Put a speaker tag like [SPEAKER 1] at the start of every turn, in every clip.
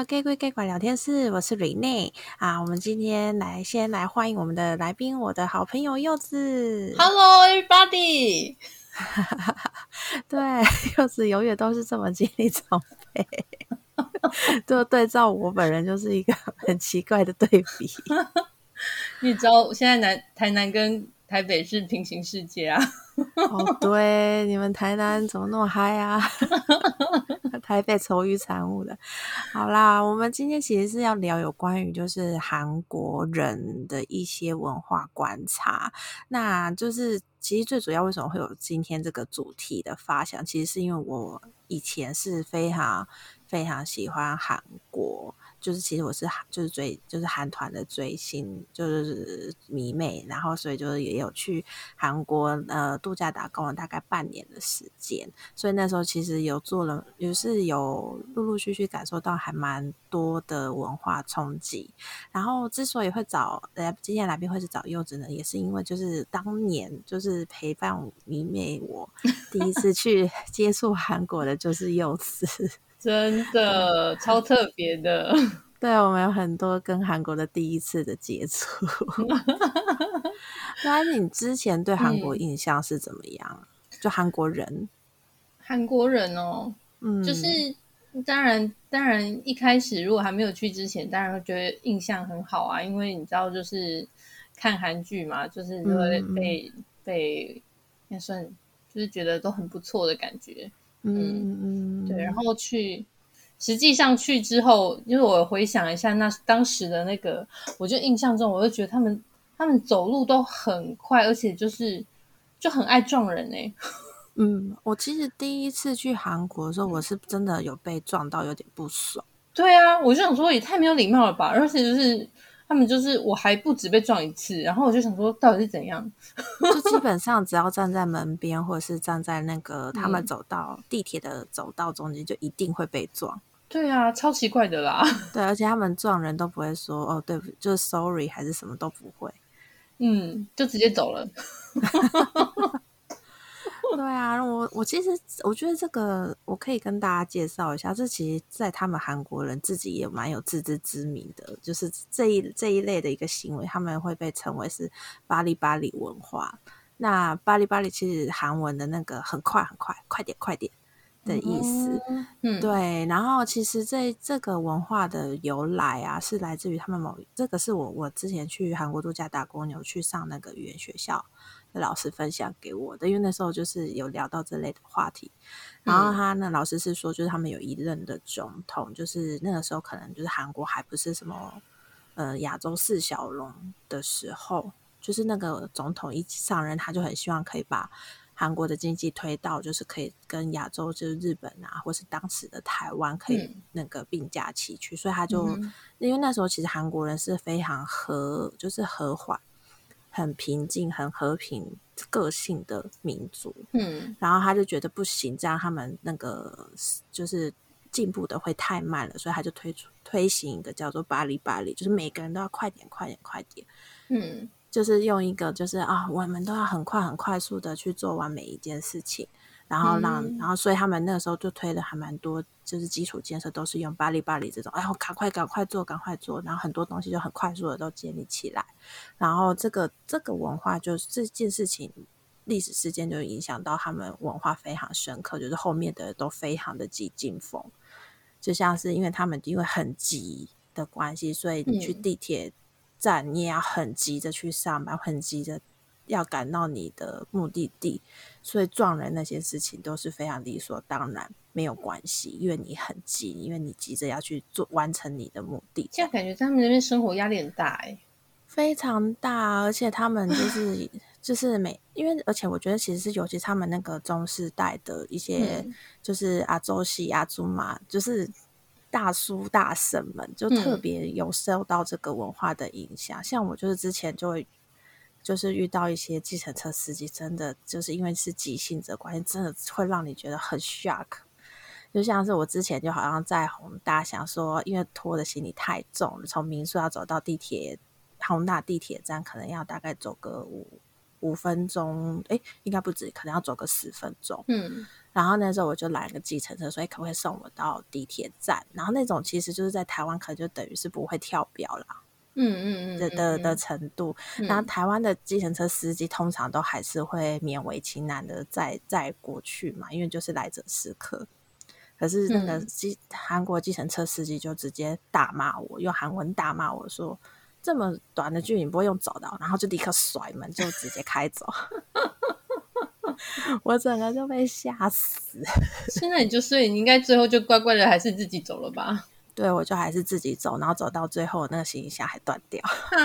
[SPEAKER 1] 欢迎来到 Gay 贵 Gay 馆聊天室，我是 Rene 啊。我们今天来先来欢迎我们的来宾，我的好朋友柚子。
[SPEAKER 2] Hello everybody。
[SPEAKER 1] 对，柚子永远都是这么精力充沛，就对照我本人就是一个很奇怪的对比。
[SPEAKER 2] 你知道现在南台南跟台北是平行世界啊？
[SPEAKER 1] 哦，对，你们台南怎么那么嗨啊？还被愁云惨雾的。好啦，我们今天其实是要聊有关于就是韩国人的一些文化观察。那就是其实最主要为什么会有今天这个主题的发想，其实是因为我以前是非常非常喜欢韩国。就是其实我是就是追就是韩团的追星，就是迷妹，然后所以就是也有去韩国呃度假打工了大概半年的时间，所以那时候其实有做了，也是有陆陆续续感受到还蛮多的文化冲击。然后之所以会找呃今天来宾会是找柚子呢，也是因为就是当年就是陪伴迷妹我第一次去 接触韩国的就是柚子。
[SPEAKER 2] 真的超特别的，
[SPEAKER 1] 对，我们有很多跟韩国的第一次的接触。那你之前对韩国印象是怎么样？嗯、就韩国人，
[SPEAKER 2] 韩国人哦，嗯，就是当然，当然一开始如果还没有去之前，当然会觉得印象很好啊，因为你知道，就是看韩剧嘛，就是就会被、嗯、被也算就是觉得都很不错的感觉。嗯嗯，对，然后去，实际上去之后，因为我回想一下那当时的那个，我就印象中，我就觉得他们他们走路都很快，而且就是就很爱撞人哎。
[SPEAKER 1] 嗯，我其实第一次去韩国的时候，我是真的有被撞到，有点不爽。
[SPEAKER 2] 对啊，我就想说也太没有礼貌了吧，而且就是。他们就是我还不止被撞一次，然后我就想说到底是怎样？
[SPEAKER 1] 就基 本上只要站在门边，或者是站在那个他们走到地铁的走道中间，就一定会被撞。
[SPEAKER 2] 对啊，超奇怪的啦。
[SPEAKER 1] 对，而且他们撞人都不会说哦，对不，就是 sorry 还是什么都不会。
[SPEAKER 2] 嗯，就直接走了。
[SPEAKER 1] 对啊，我我其实我觉得这个我可以跟大家介绍一下，这其实，在他们韩国人自己也蛮有自知之明的，就是这一这一类的一个行为，他们会被称为是巴黎巴黎文化。那巴黎巴黎其实韩文的那个很快很快，快点快点的意思。嗯，对。然后其实这这个文化的由来啊，是来自于他们某这个是我我之前去韩国度假打工，有去上那个语言学校。老师分享给我的，因为那时候就是有聊到这类的话题，然后他那老师是说，就是他们有一任的总统，就是那个时候可能就是韩国还不是什么呃亚洲四小龙的时候，就是那个总统一上任，他就很希望可以把韩国的经济推到，就是可以跟亚洲就是日本啊，或是当时的台湾可以那个并驾齐驱，所以他就因为那时候其实韩国人是非常和就是和缓。很平静、很和平个性的民族，嗯，然后他就觉得不行，这样他们那个就是进步的会太慢了，所以他就推出推行一个叫做“巴黎巴黎”，就是每个人都要快点、快点、快点，嗯，就是用一个就是啊，我们都要很快、很快速的去做完每一件事情。然后让，嗯、然后所以他们那个时候就推的还蛮多，就是基础建设都是用巴黎巴黎这种，然后赶快赶快做，赶快做，然后很多东西就很快速的都建立起来。然后这个这个文化就是这件事情历史事件就影响到他们文化非常深刻，就是后面的都非常的急进风，就像是因为他们因为很急的关系，所以你去地铁站你也要很急着去上班，很急着。要赶到你的目的地，所以撞人那些事情都是非常理所当然，没有关系，因为你很急，因为你急着要去做完成你的目的。
[SPEAKER 2] 现在感觉他们那边生活压力很大哎，
[SPEAKER 1] 非常大，而且他们就是 就是每因为而且我觉得其实是尤其他们那个中世代的一些就是阿周西阿祖玛，就是大叔大婶们就特别有受到这个文化的影响。嗯、像我就是之前就会。就是遇到一些计程车司机，真的就是因为是急性子的关系，真的会让你觉得很 shock。就像是我之前就好像在宏大，想说因为拖的行李太重了，从民宿要走到地铁宏大地铁站，可能要大概走个五五分钟，诶，应该不止，可能要走个十分钟。嗯，然后那时候我就拦个计程车，所以可不可以送我到地铁站？然后那种其实就是在台湾，可能就等于是不会跳表啦。
[SPEAKER 2] 嗯嗯嗯
[SPEAKER 1] 的的的程度。然后台湾的计程车司机通常都还是会勉为其难的载载过去嘛，因为就是来者是客。可是那个机韩国计程车司机就直接大骂我，用韩文大骂我说：“这么短的距离你不会用走的？”然后就立刻甩门就直接开走。我整个就被吓死。
[SPEAKER 2] 现在你就睡，你应该最后就乖乖的还是自己走了吧？
[SPEAKER 1] 对，我就还是自己走，然后走到最后那个行李箱还断掉。
[SPEAKER 2] 啊！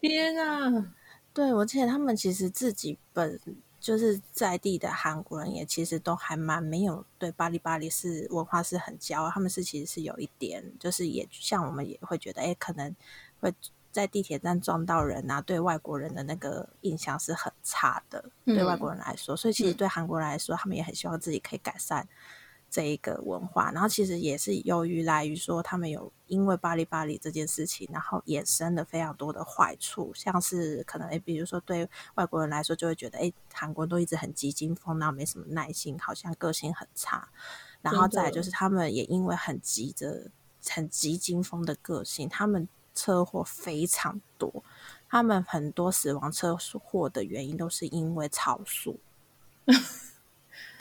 [SPEAKER 2] 天啊！
[SPEAKER 1] 对，我记得他们其实自己本就是在地的韩国人，也其实都还蛮没有对巴黎巴黎是文化是很骄傲。他们是其实是有一点，就是也像我们也会觉得，哎，可能会。在地铁站撞到人啊，对外国人的那个印象是很差的。嗯、对外国人来说，所以其实对韩国人来说，嗯、他们也很希望自己可以改善这一个文化。然后其实也是由于来于说，他们有因为巴黎巴黎这件事情，然后衍生了非常多的坏处，像是可能诶，比如说对外国人来说，就会觉得诶，韩国人都一直很急惊风，然后没什么耐心，好像个性很差。然后再就是他们也因为很急着、很急惊风的个性，他们。车祸非常多，他们很多死亡车祸的原因都是因为超速，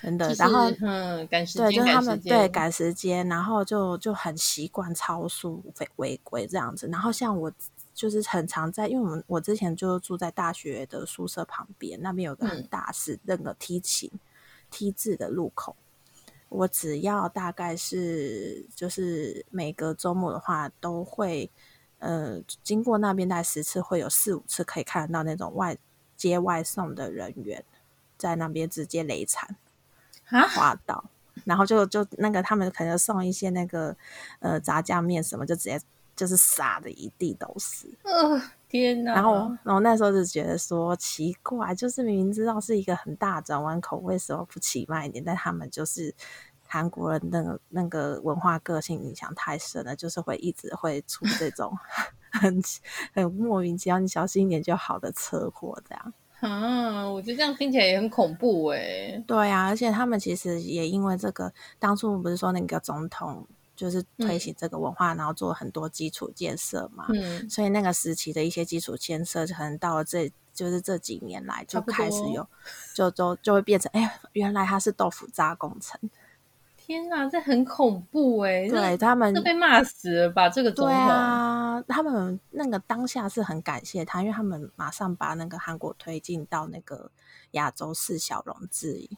[SPEAKER 1] 真的。然后，
[SPEAKER 2] 嗯，赶时间，
[SPEAKER 1] 对，就是他们对赶时间，然后就就很习惯超速违违规这样子。然后像我就是很常在，因为我们我之前就住在大学的宿舍旁边，那边有个很大是那个 T 型 T 字的路口，我只要大概是就是每个周末的话都会。呃，经过那边大概十次，会有四五次可以看得到那种外接外送的人员在那边直接雷残啊，滑倒，然后就就那个他们可能送一些那个呃炸酱面什么，就直接就是撒的一地都是。
[SPEAKER 2] 呃，天呐！
[SPEAKER 1] 然后然后那时候就觉得说奇怪，就是明明知道是一个很大转弯口，为什么不骑慢一点？但他们就是。韩国人那个那个文化个性影响太深了，就是会一直会出这种 很很莫名其妙，你小心一点就好的车祸这样。
[SPEAKER 2] 啊，我觉得这样听起来也很恐怖哎。
[SPEAKER 1] 对啊，而且他们其实也因为这个，当初不是说那个总统就是推行这个文化，嗯、然后做很多基础建设嘛。嗯。所以那个时期的一些基础建设，可能到了这就是这几年来就开始有，就就就会变成哎，原来它是豆腐渣工程。
[SPEAKER 2] 天啊，这很恐怖哎！
[SPEAKER 1] 对他们，
[SPEAKER 2] 都被骂死了吧？这个总统，对
[SPEAKER 1] 啊，他们那个当下是很感谢他，因为他们马上把那个韩国推进到那个亚洲四小龙之一，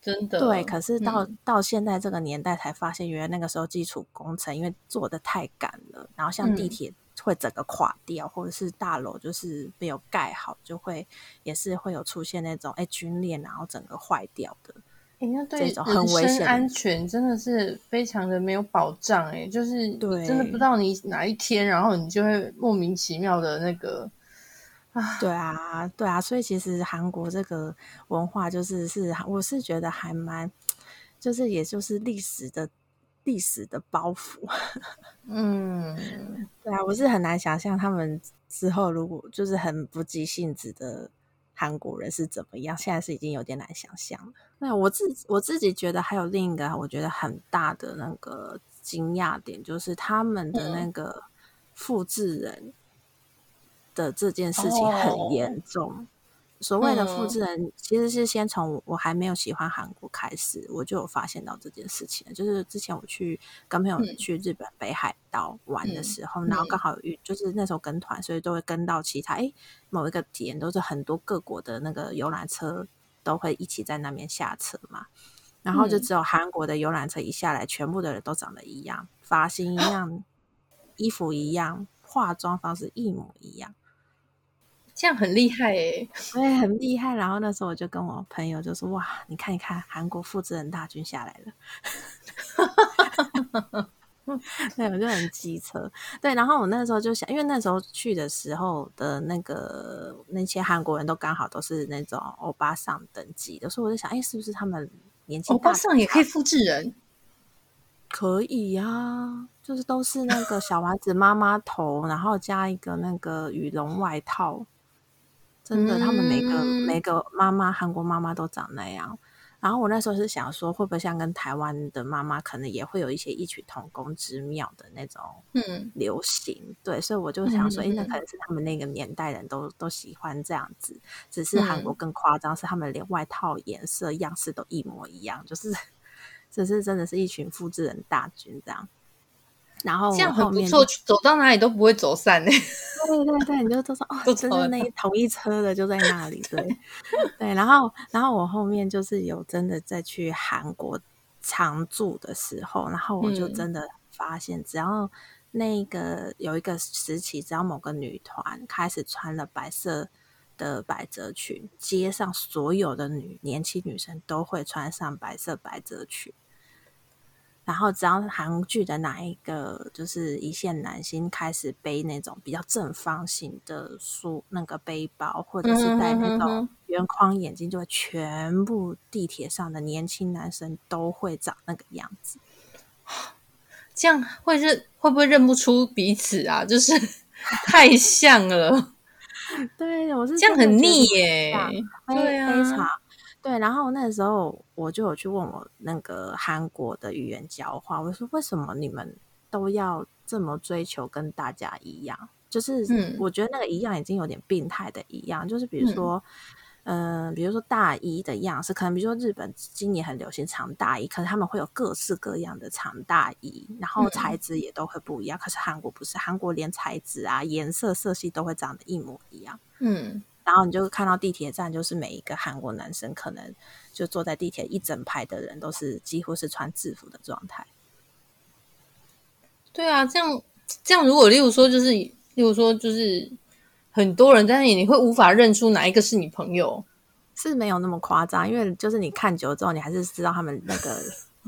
[SPEAKER 2] 真的。
[SPEAKER 1] 对，可是到、嗯、到现在这个年代才发现，原来那个时候基础工程因为做的太赶了，然后像地铁会整个垮掉，嗯、或者是大楼就是没有盖好，就会也是会有出现那种哎龟裂，然后整个坏掉的。
[SPEAKER 2] 人家对人身安全真的是非常的没有保障哎，就是真的不知道你哪一天，然后你就会莫名其妙的那个啊，
[SPEAKER 1] 对啊，对啊，所以其实韩国这个文化就是是，我是觉得还蛮，就是也就是历史的历史的包袱，
[SPEAKER 2] 嗯，
[SPEAKER 1] 对啊，我是很难想象他们之后如果就是很不计性子的。韩国人是怎么样？现在是已经有点难想象了。那我自我自己觉得还有另一个我觉得很大的那个惊讶点，就是他们的那个复制人的这件事情很严重。哦所谓的复制人，嗯、其实是先从我还没有喜欢韩国开始，我就有发现到这件事情。就是之前我去跟朋友去日本北海道玩的时候，嗯、然后刚好遇，就是那时候跟团，所以都会跟到其他哎某一个点，都是很多各国的那个游览车都会一起在那边下车嘛。然后就只有韩国的游览车一下来，全部的人都长得一样，发型一样，衣服一样，化妆方式一模一样。
[SPEAKER 2] 这样很厉害诶，
[SPEAKER 1] 对，很厉害。然后那时候我就跟我朋友就说：“哇，你看一看，韩国复制人大军下来了。”对，我就很机车。对，然后我那时候就想，因为那时候去的时候的那个那些韩国人都刚好都是那种欧巴桑等级的，所以我就想，哎，是不是他们年纪大？欧
[SPEAKER 2] 巴桑也可以复制人？
[SPEAKER 1] 可以呀、啊，就是都是那个小丸子妈妈头，然后加一个那个羽绒外套。真的，他们每个、嗯、每个妈妈，韩国妈妈都长那样。然后我那时候是想说，会不会像跟台湾的妈妈，可能也会有一些异曲同工之妙的那种嗯流行，嗯、对，所以我就想说，哎、嗯，那可能是他们那个年代人都都喜欢这样子，只是韩国更夸张，是他们连外套颜色样式都一模一样，就是 只是真的是一群复制人大军这样。然后，后
[SPEAKER 2] 这样很不错，走到哪里都不会走散呢。
[SPEAKER 1] 对对对，你就都说哦，就是那一同一车的就在那里，对 对。然后，然后我后面就是有真的在去韩国常住的时候，然后我就真的发现，只要那个有一个时期，只要某个女团开始穿了白色的百褶裙，街上所有的女年轻女生都会穿上白色百褶裙。然后，只要韩剧的哪一个就是一线男星开始背那种比较正方形的书，那个背包，或者是戴那种圆框眼镜，就会全部地铁上的年轻男生都会长那个样子。
[SPEAKER 2] 这样会认会不会认不出彼此啊？就是 太像了。
[SPEAKER 1] 对，我是
[SPEAKER 2] 这样很腻耶。
[SPEAKER 1] 对啊，非常。对，然后那时候我就有去问我那个韩国的语言交换，我说为什么你们都要这么追求跟大家一样？就是我觉得那个一样已经有点病态的一样，就是比如说，嗯、呃，比如说大衣的样式，可能比如说日本今年很流行长大衣，可是他们会有各式各样的长大衣，然后材质也都会不一样。可是韩国不是，韩国连材质啊、颜色、色系都会长得一模一样。嗯。然后你就看到地铁站，就是每一个韩国男生，可能就坐在地铁一整排的人，都是几乎是穿制服的状态。
[SPEAKER 2] 对啊，这样这样，如果例如说，就是例如说，就是很多人在那里，你会无法认出哪一个是你朋友，
[SPEAKER 1] 是没有那么夸张，因为就是你看久了之后，你还是知道他们那个。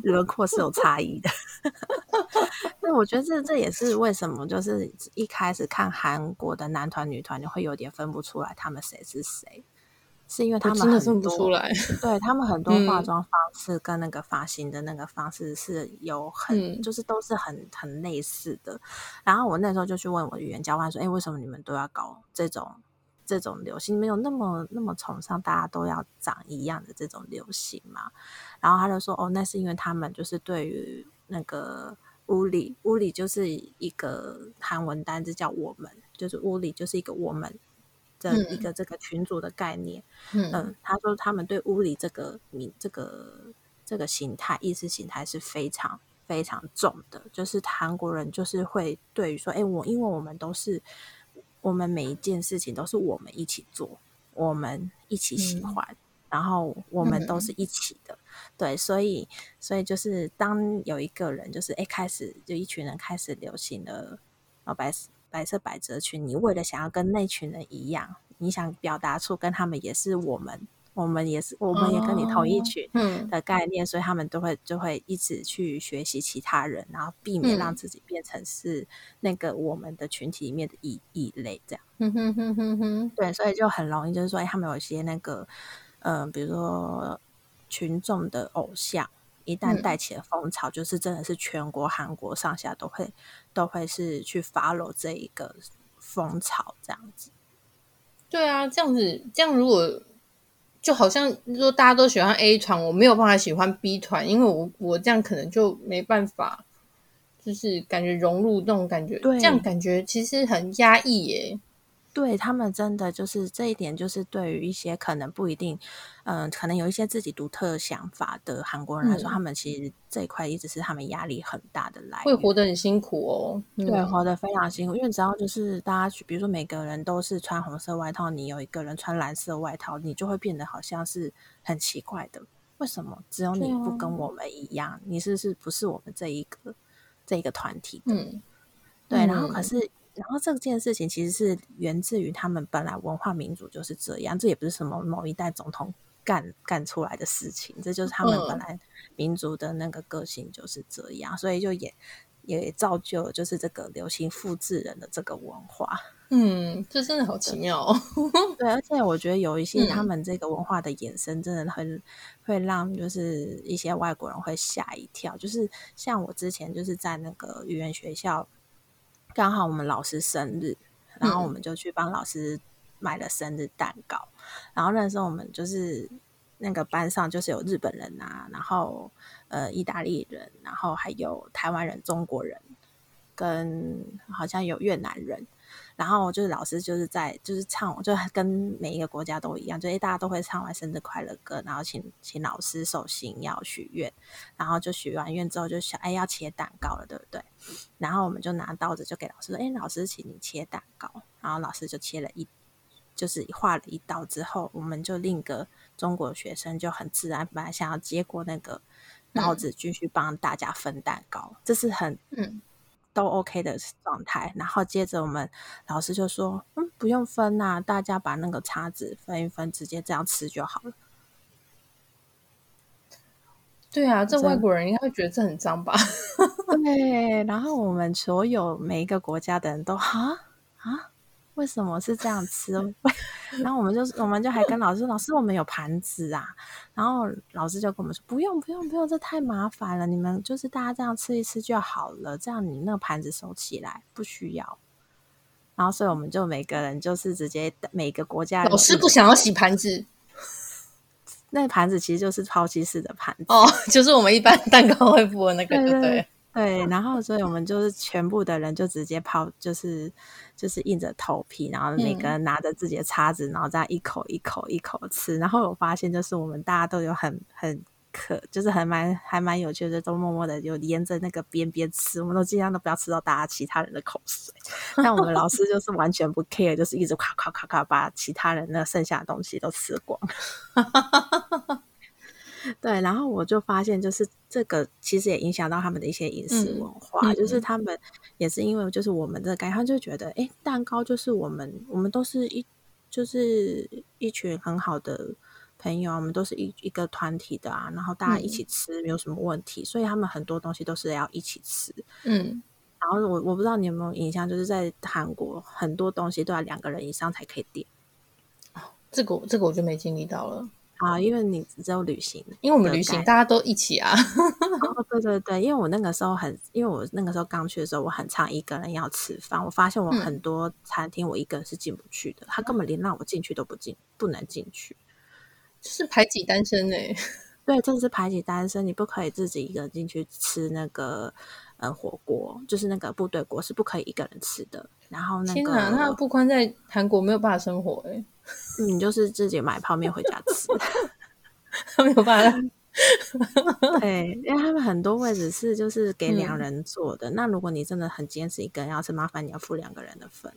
[SPEAKER 1] 轮廓是有差异的，那我觉得这这也是为什么，就是一开始看韩国的男团、女团，你会有点分不出来他们谁是谁，是因为他们很多
[SPEAKER 2] 分不出来，
[SPEAKER 1] 对他们很多化妆方式跟那个发型的那个方式是有很，嗯、就是都是很很类似的。然后我那时候就去问我语言交换说：“哎，为什么你们都要搞这种？”这种流行没有那么那么崇尚，大家都要长一样的这种流行嘛。然后他就说：“哦，那是因为他们就是对于那个屋里屋里就是一个韩文单字叫我们，就是屋里就是一个我们的一个这个群组的概念。嗯，嗯，他说他们对屋里这个名这个这个形态意识形态是非常非常重的，就是韩国人就是会对于说，哎，我因为我们都是。”我们每一件事情都是我们一起做，我们一起喜欢，嗯、然后我们都是一起的，嗯、对，所以，所以就是当有一个人就是哎开始就一群人开始流行了白白色百褶裙，你为了想要跟那群人一样，你想表达出跟他们也是我们。我们也是，我们也跟你同一群的概念，哦嗯、所以他们都会就会一直去学习其他人，然后避免让自己变成是那个我们的群体里面的异异类，这样。嗯哼哼哼哼，对，所以就很容易就是说，哎，他们有一些那个，嗯、呃，比如说群众的偶像，一旦带起了风潮，嗯、就是真的是全国韩国上下都会都会是去 follow 这一个风潮，这样子。
[SPEAKER 2] 对啊，这样子，这样如果。就好像说大家都喜欢 A 团，我没有办法喜欢 B 团，因为我我这样可能就没办法，就是感觉融入那种感觉，对这样感觉其实很压抑耶。
[SPEAKER 1] 对他们真的就是这一点，就是对于一些可能不一定，嗯、呃，可能有一些自己独特想法的韩国人来说，嗯、他们其实这一块一直是他们压力很大的来源，
[SPEAKER 2] 会活得很辛苦哦。
[SPEAKER 1] 嗯、对，活得非常辛苦，因为只要就是大家去，比如说每个人都是穿红色外套，你有一个人穿蓝色外套，你就会变得好像是很奇怪的。为什么只有你不跟我们一样？啊、你是不是不是我们这一个这一个团体的？嗯，对，然后可是。然后这件事情其实是源自于他们本来文化民族就是这样，这也不是什么某一代总统干干出来的事情，这就是他们本来民族的那个个性就是这样，嗯、所以就也也造就了就是这个流行复制人的这个文化。
[SPEAKER 2] 嗯，这真的好奇妙哦。
[SPEAKER 1] 对，而且我觉得有一 些他们这个文化的衍生，真的很会让就是一些外国人会吓一跳。就是像我之前就是在那个语言学校。刚好我们老师生日，然后我们就去帮老师买了生日蛋糕。嗯、然后那时候我们就是那个班上就是有日本人啊，然后呃意大利人，然后还有台湾人、中国人，跟好像有越南人。然后就是老师就是在就是唱，就跟每一个国家都一样，就诶大家都会唱完生日快乐歌，然后请请老师手心要许愿，然后就许完愿之后就想哎要切蛋糕了，对不对？然后我们就拿刀子就给老师说，哎老师请你切蛋糕，然后老师就切了一就是画了一刀之后，我们就另一个中国学生就很自然本来想要接过那个刀子继续帮大家分蛋糕，嗯、这是很嗯。都 OK 的状态，然后接着我们老师就说：“嗯，不用分呐，大家把那个叉子分一分，直接这样吃就好了。”
[SPEAKER 2] 对啊，这外国人应该会觉得这很脏吧？
[SPEAKER 1] 对，然后我们所有每一个国家的人都啊啊。为什么是这样吃？然后我们就我们就还跟老师说：“老师，我们有盘子啊。”然后老师就跟我们说：“不用，不用，不用，这太麻烦了。你们就是大家这样吃一吃就好了。这样你那个盘子收起来，不需要。”然后所以我们就每个人就是直接每个国家
[SPEAKER 2] 老师不想要洗盘子，
[SPEAKER 1] 那个盘子其实就是抛弃式的盘子
[SPEAKER 2] 哦，就是我们一般蛋糕会附的那个，对对。对
[SPEAKER 1] 对，然后所以我们就是全部的人就直接抛，就是就是硬着头皮，然后每个人拿着自己的叉子，嗯、然后这样一口一口一口吃。然后我发现就是我们大家都有很很可，就是还蛮还蛮有趣的，都默默的就沿着那个边边吃。我们都尽量都不要吃到大家其他人的口水。但我们老师 就是完全不 care，就是一直咔咔咔咔把其他人那剩下的东西都吃光。对，然后我就发现，就是这个其实也影响到他们的一些饮食文化，嗯、就是他们也是因为就是我们这个概念，他就觉得，哎，蛋糕就是我们，我们都是一就是一群很好的朋友，我们都是一一个团体的啊，然后大家一起吃没有什么问题，嗯、所以他们很多东西都是要一起吃，
[SPEAKER 2] 嗯，
[SPEAKER 1] 然后我我不知道你有没有印象，就是在韩国很多东西都要两个人以上才可以点，
[SPEAKER 2] 哦，这个这个我就没经历到了。
[SPEAKER 1] 啊，因为你只有旅行，
[SPEAKER 2] 因为我们旅行大家都一起啊。
[SPEAKER 1] 哦，对对对，因为我那个时候很，因为我那个时候刚去的时候，我很常一个人要吃饭。我发现我很多餐厅我一个人是进不去的，嗯、他根本连让我进去都不进，不能进去，
[SPEAKER 2] 就是排挤单身哎、欸。
[SPEAKER 1] 对，这是排挤单身，你不可以自己一个人进去吃那个呃火锅，就是那个部队锅是不可以一个人吃的。然后那个，天哪，
[SPEAKER 2] 那不宽在韩国没有办法生活哎、欸。
[SPEAKER 1] 你 就是自己买泡面回家吃，
[SPEAKER 2] 他 没有办法。
[SPEAKER 1] 对，因为他们很多位置是就是给两人坐的。嗯、那如果你真的很坚持一个人要吃，麻烦你要付两个人的份。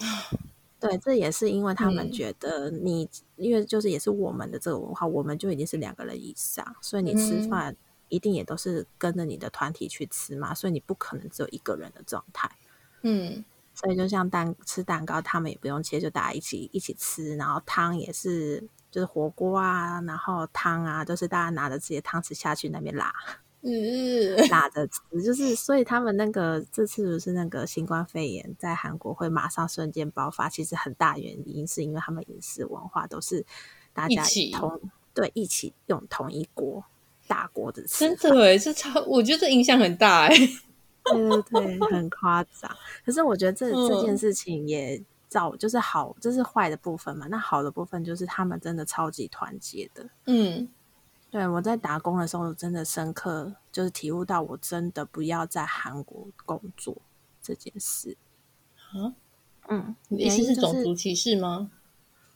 [SPEAKER 1] 对，这也是因为他们觉得你，嗯、因为就是也是我们的这个文化，我们就已经是两个人以上，所以你吃饭一定也都是跟着你的团体去吃嘛，所以你不可能只有一个人的状态。
[SPEAKER 2] 嗯。
[SPEAKER 1] 所以就像蛋吃蛋糕，他们也不用切，就大家一起一起吃。然后汤也是，就是火锅啊，然后汤啊，都是大家拿着自己的汤匙下去那边拉，
[SPEAKER 2] 嗯，
[SPEAKER 1] 拉着吃。就是所以他们那个这次不是那个新冠肺炎在韩国会马上瞬间爆发，其实很大原因是因为他们饮食文化都是大家同一起对一起用同一锅大锅子吃。
[SPEAKER 2] 真的哎，这超我觉得这影响很大哎。
[SPEAKER 1] 对对对，很夸张。可是我觉得这这件事情也造，就是好，这是坏的部分嘛。那好的部分就是他们真的超级团结的。
[SPEAKER 2] 嗯，
[SPEAKER 1] 对，我在打工的时候，真的深刻就是体悟到，我真的不要在韩国工作这件事。
[SPEAKER 2] 啊，
[SPEAKER 1] 嗯，
[SPEAKER 2] 你的意思是种族歧视吗？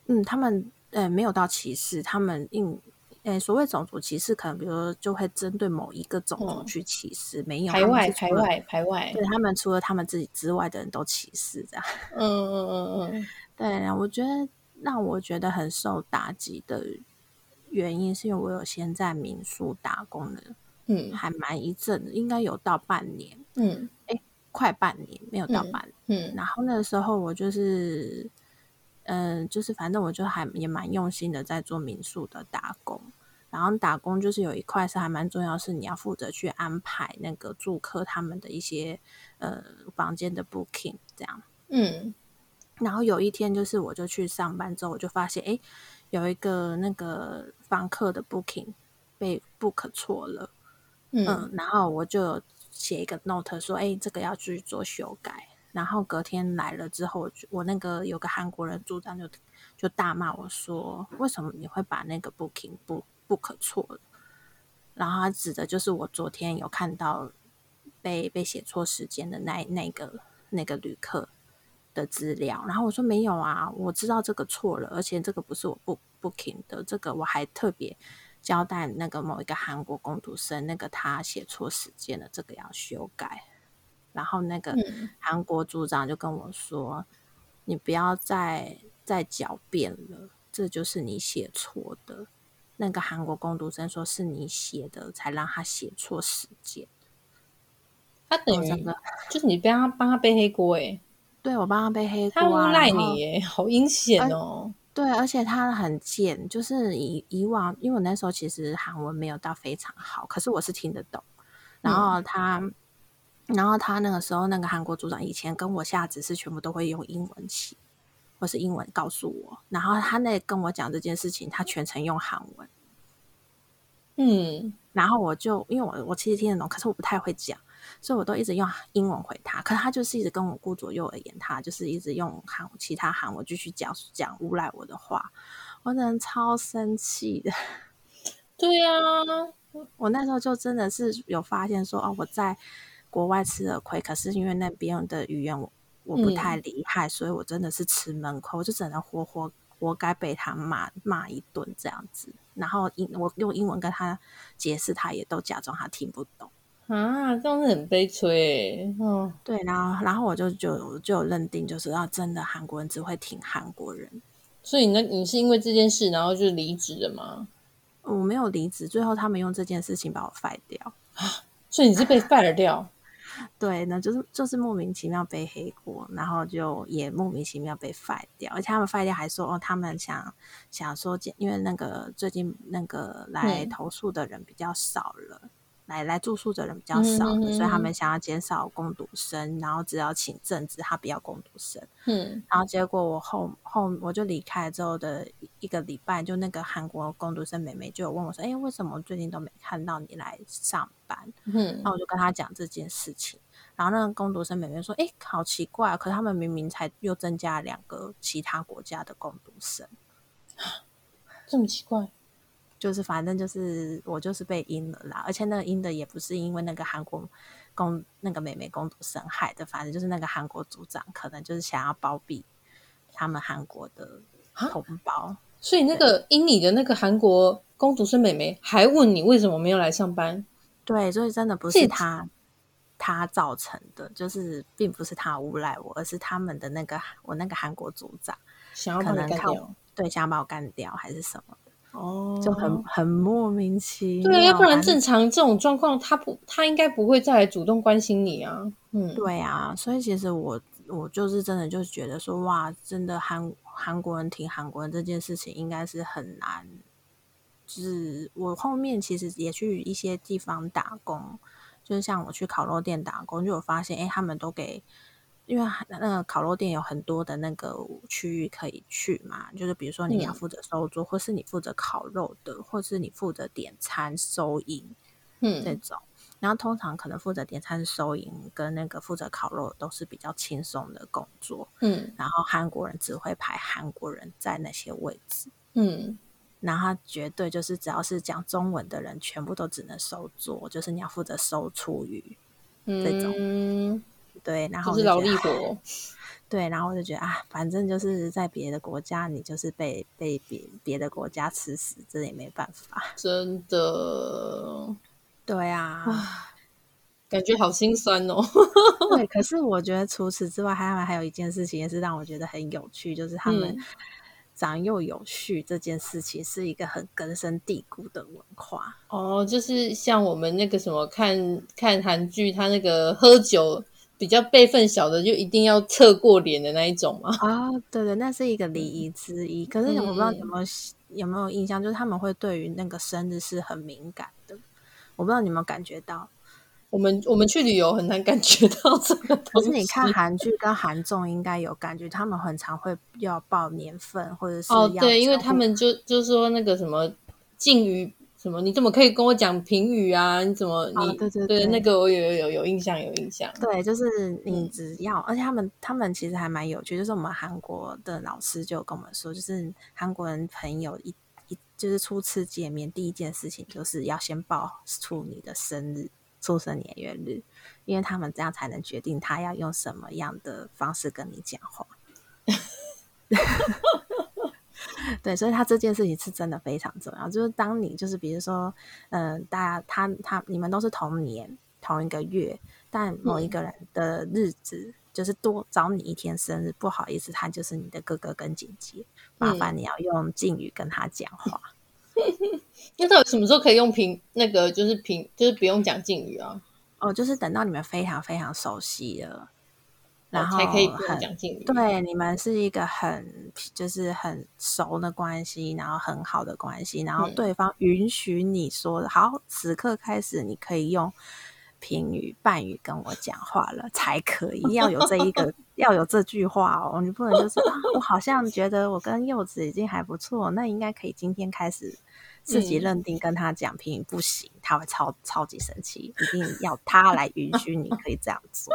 [SPEAKER 1] 嗯，他们呃没有到歧视，他们应。诶，所谓种族歧视，可能比如说就会针对某一个种族去歧视，嗯、没有
[SPEAKER 2] 排外、排外、排外。
[SPEAKER 1] 对，他们除了他们自己之外的人都歧视，这样。
[SPEAKER 2] 嗯嗯嗯嗯。
[SPEAKER 1] 对，我觉得让我觉得很受打击的原因，是因为我有先在民宿打工的，嗯，还蛮一阵，应该有到半年，
[SPEAKER 2] 嗯，
[SPEAKER 1] 哎，快半年，没有到半年，
[SPEAKER 2] 嗯。嗯，
[SPEAKER 1] 然后那个时候我就是，嗯、呃，就是反正我就还也蛮用心的在做民宿的打工。然后打工就是有一块是还蛮重要，是你要负责去安排那个住客他们的一些呃房间的 booking 这样。
[SPEAKER 2] 嗯，
[SPEAKER 1] 然后有一天就是我就去上班之后，我就发现哎，有一个那个房客的 booking 被 book 错了。嗯，嗯，然后我就写一个 note 说，哎，这个要去做修改。然后隔天来了之后，我我那个有个韩国人组长就就大骂我说：“为什么你会把那个 booking book book 错了？”然后他指的就是我昨天有看到被被写错时间的那那个那个旅客的资料。然后我说没有啊，我知道这个错了，而且这个不是我 book booking 的，这个我还特别交代那个某一个韩国工读生，那个他写错时间了，这个要修改。然后那个韩国组长就跟我说：“嗯、你不要再再狡辩了，这就是你写错的。”那个韩国工读生说：“是你写的，才让他写错时间。”
[SPEAKER 2] 他等于就是你帮他帮他背黑锅哎，
[SPEAKER 1] 对我帮他背黑锅、啊，
[SPEAKER 2] 他诬赖你耶，好阴险哦！
[SPEAKER 1] 对，而且他很贱，就是以以往，因为我那时候其实韩文没有到非常好，可是我是听得懂。然后他。嗯然后他那个时候，那个韩国组长以前跟我下指示，全部都会用英文写，或是英文告诉我。然后他那跟我讲这件事情，他全程用韩文。
[SPEAKER 2] 嗯，
[SPEAKER 1] 然后我就因为我我其实听得懂，可是我不太会讲，所以我都一直用英文回他。可是他就是一直跟我顾左右而言他，就是一直用韩其他韩文继续讲讲诬赖我的话，我真的超生气的。
[SPEAKER 2] 对呀、
[SPEAKER 1] 啊，我那时候就真的是有发现说哦，我在。国外吃了亏，可是因为那边的语言我我不太厉害，嗯，所以我真的是吃闷亏，我就只能活活活该被他骂骂一顿这样子。然后英我用英文跟他解释，他也都假装他听不懂
[SPEAKER 2] 啊，这样子很悲催。嗯，
[SPEAKER 1] 对，然后然后我就就就有认定，就是要真的韩国人只会挺韩国人。
[SPEAKER 2] 所以那你是因为这件事，然后就离职了吗？
[SPEAKER 1] 我没有离职，最后他们用这件事情把我 fire 掉。
[SPEAKER 2] 所以你是被 fire 掉？
[SPEAKER 1] 对，那就是就是莫名其妙背黑锅，然后就也莫名其妙被 fire 掉，而且他们 fire 掉还说哦，他们想想说，因为那个最近那个来投诉的人比较少了。嗯来来住宿的人比较少，嗯，所以他们想要减少攻读生，然后只要请正职，他不要攻读生。
[SPEAKER 2] 嗯，
[SPEAKER 1] 然后结果我后后我就离开之后的一个礼拜，就那个韩国攻读生妹妹就有问我说：“哎，为什么最近都没看到你来上班？”
[SPEAKER 2] 嗯，
[SPEAKER 1] 然后我就跟他讲这件事情，然后那个攻读生妹妹说：“哎，好奇怪，可是他们明明才又增加两个其他国家的攻读生，
[SPEAKER 2] 这么奇怪。”
[SPEAKER 1] 就是反正就是我就是被阴了啦，而且那个阴的也不是因为那个韩国公那个美美公主生害的，反正就是那个韩国组长可能就是想要包庇他们韩国的同胞，
[SPEAKER 2] 所以那个阴你的那个韩国公主生美美还问你为什么没有来上班？
[SPEAKER 1] 对，所以真的不是他他造成的，就是并不是他诬赖我，而是他们的那个我那个韩国组长
[SPEAKER 2] 想要把你干掉，
[SPEAKER 1] 对，想要把我干掉还是什么？
[SPEAKER 2] 哦，
[SPEAKER 1] 就很很莫名其妙。
[SPEAKER 2] 对，要不然正常这种状况，他不，他应该不会再来主动关心你啊。嗯，
[SPEAKER 1] 对啊，所以其实我我就是真的就是觉得说，哇，真的韩韩国人挺韩国人这件事情应该是很难。就是我后面其实也去一些地方打工，就是像我去烤肉店打工，就有发现，哎，他们都给。因为那个烤肉店有很多的那个区域可以去嘛，就是比如说你要负责收桌，嗯、或是你负责烤肉的，或是你负责点餐收银，
[SPEAKER 2] 嗯，
[SPEAKER 1] 这种。然后通常可能负责点餐收银跟那个负责烤肉都是比较轻松的工作，
[SPEAKER 2] 嗯。
[SPEAKER 1] 然后韩国人只会排韩国人在那些位置，
[SPEAKER 2] 嗯。
[SPEAKER 1] 然后绝对就是只要是讲中文的人，全部都只能收桌，就是你要负责收厨余，嗯，这种。对，然后
[SPEAKER 2] 就是劳力活。
[SPEAKER 1] 对，然后我就觉得啊，反正就是在别的国家，你就是被被别别的国家吃死，这也没办法。
[SPEAKER 2] 真的，
[SPEAKER 1] 对啊，
[SPEAKER 2] 感觉好心酸哦。
[SPEAKER 1] 对，可是我觉得除此之外，还还有一件事情也是让我觉得很有趣，就是他们长幼有序这件事情是一个很根深蒂固的文化。
[SPEAKER 2] 哦，就是像我们那个什么看看韩剧，他那个喝酒。比较辈分小的就一定要侧过脸的那一种吗？
[SPEAKER 1] 啊、哦，对对，那是一个 礼仪之一。可是我不知道你有没有、嗯、有没有印象，就是他们会对于那个生日是很敏感的。我不知道你有没有感觉到，
[SPEAKER 2] 我们我们去旅游很难感觉到这个东西。
[SPEAKER 1] 可是你看韩剧跟韩综应该有感觉，他们很常会要报年份或者是要
[SPEAKER 2] 哦，对，因为他们就就说那个什么敬语。什么？你怎么可以跟我讲评语啊？你怎么你、
[SPEAKER 1] 哦、对对对，
[SPEAKER 2] 对那个我有有有有印象有印象。
[SPEAKER 1] 对，就是你只要，嗯、而且他们他们其实还蛮有趣，就是我们韩国的老师就跟我们说，就是韩国人朋友一一就是初次见面，第一件事情就是要先报出你的生日、出生年月日，因为他们这样才能决定他要用什么样的方式跟你讲话。对，所以他这件事情是真的非常重要。就是当你就是比如说，嗯、呃，大家他他你们都是同年同一个月，但某一个人的日子就是多早你一天生日，不好意思，他就是你的哥哥跟姐姐，麻烦你要用敬语跟他讲话。
[SPEAKER 2] 那到底什么时候可以用平那个就是平就是不用讲敬语啊？
[SPEAKER 1] 哦，就是等到你们非常非常熟悉了。然后
[SPEAKER 2] 才可以讲敬语。
[SPEAKER 1] 对，你们是一个很就是很熟的关系，然后很好的关系，然后对方允许你说、嗯、好，此刻开始你可以用平语、半语跟我讲话了，才可以要有这一个 要有这句话哦，你不能就是、啊、我好像觉得我跟柚子已经还不错，那应该可以今天开始自己认定跟他讲平语、嗯、不行，他会超超级生气，一定要他来允许你可以这样做。